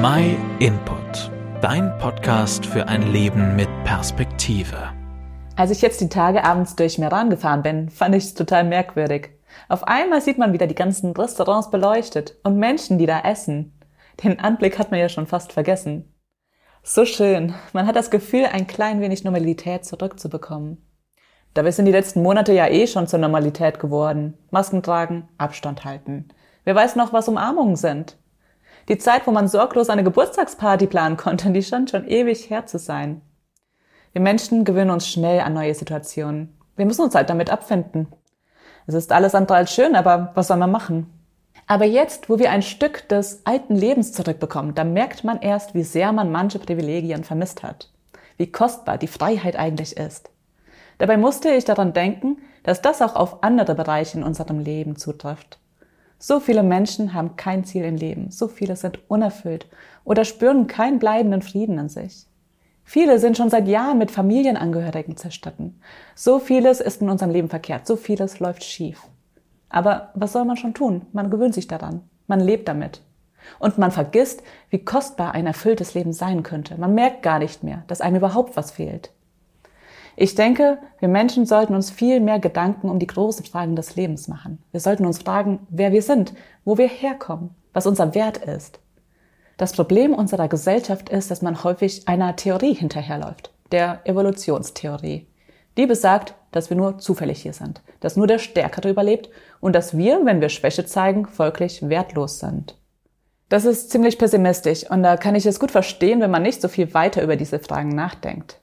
My Input, dein Podcast für ein Leben mit Perspektive. Als ich jetzt die Tage abends durch Meran gefahren bin, fand ich es total merkwürdig. Auf einmal sieht man wieder die ganzen Restaurants beleuchtet und Menschen, die da essen. Den Anblick hat man ja schon fast vergessen. So schön. Man hat das Gefühl, ein klein wenig Normalität zurückzubekommen. Dabei sind die letzten Monate ja eh schon zur Normalität geworden. Masken tragen, Abstand halten. Wer weiß noch, was Umarmungen sind? Die Zeit, wo man sorglos eine Geburtstagsparty planen konnte, die scheint schon ewig her zu sein. Wir Menschen gewöhnen uns schnell an neue Situationen. Wir müssen uns halt damit abfinden. Es ist alles andere als schön, aber was soll man machen? Aber jetzt, wo wir ein Stück des alten Lebens zurückbekommen, da merkt man erst, wie sehr man manche Privilegien vermisst hat. Wie kostbar die Freiheit eigentlich ist. Dabei musste ich daran denken, dass das auch auf andere Bereiche in unserem Leben zutrifft. So viele Menschen haben kein Ziel im Leben, so viele sind unerfüllt oder spüren keinen bleibenden Frieden in sich. Viele sind schon seit Jahren mit Familienangehörigen zerstritten. So vieles ist in unserem Leben verkehrt, so vieles läuft schief. Aber was soll man schon tun? Man gewöhnt sich daran, man lebt damit. Und man vergisst, wie kostbar ein erfülltes Leben sein könnte. Man merkt gar nicht mehr, dass einem überhaupt was fehlt. Ich denke, wir Menschen sollten uns viel mehr Gedanken um die großen Fragen des Lebens machen. Wir sollten uns fragen, wer wir sind, wo wir herkommen, was unser Wert ist. Das Problem unserer Gesellschaft ist, dass man häufig einer Theorie hinterherläuft, der Evolutionstheorie. Die besagt, dass wir nur zufällig hier sind, dass nur der Stärkere überlebt und dass wir, wenn wir Schwäche zeigen, folglich wertlos sind. Das ist ziemlich pessimistisch und da kann ich es gut verstehen, wenn man nicht so viel weiter über diese Fragen nachdenkt.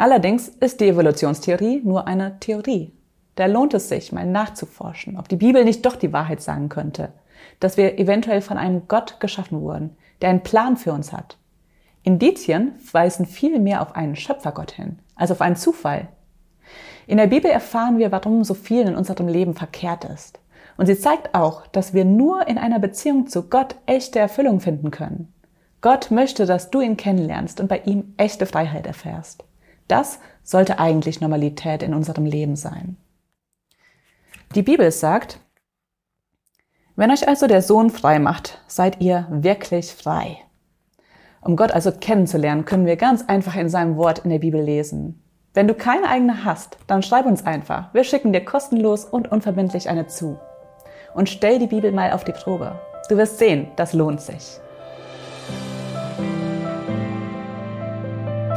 Allerdings ist die Evolutionstheorie nur eine Theorie. Da lohnt es sich, mal nachzuforschen, ob die Bibel nicht doch die Wahrheit sagen könnte, dass wir eventuell von einem Gott geschaffen wurden, der einen Plan für uns hat. Indizien weisen viel mehr auf einen Schöpfergott hin, als auf einen Zufall. In der Bibel erfahren wir, warum so viel in unserem Leben verkehrt ist. Und sie zeigt auch, dass wir nur in einer Beziehung zu Gott echte Erfüllung finden können. Gott möchte, dass du ihn kennenlernst und bei ihm echte Freiheit erfährst. Das sollte eigentlich Normalität in unserem Leben sein. Die Bibel sagt, wenn euch also der Sohn frei macht, seid ihr wirklich frei. Um Gott also kennenzulernen, können wir ganz einfach in seinem Wort in der Bibel lesen. Wenn du keine eigene hast, dann schreib uns einfach. Wir schicken dir kostenlos und unverbindlich eine zu. Und stell die Bibel mal auf die Probe. Du wirst sehen, das lohnt sich.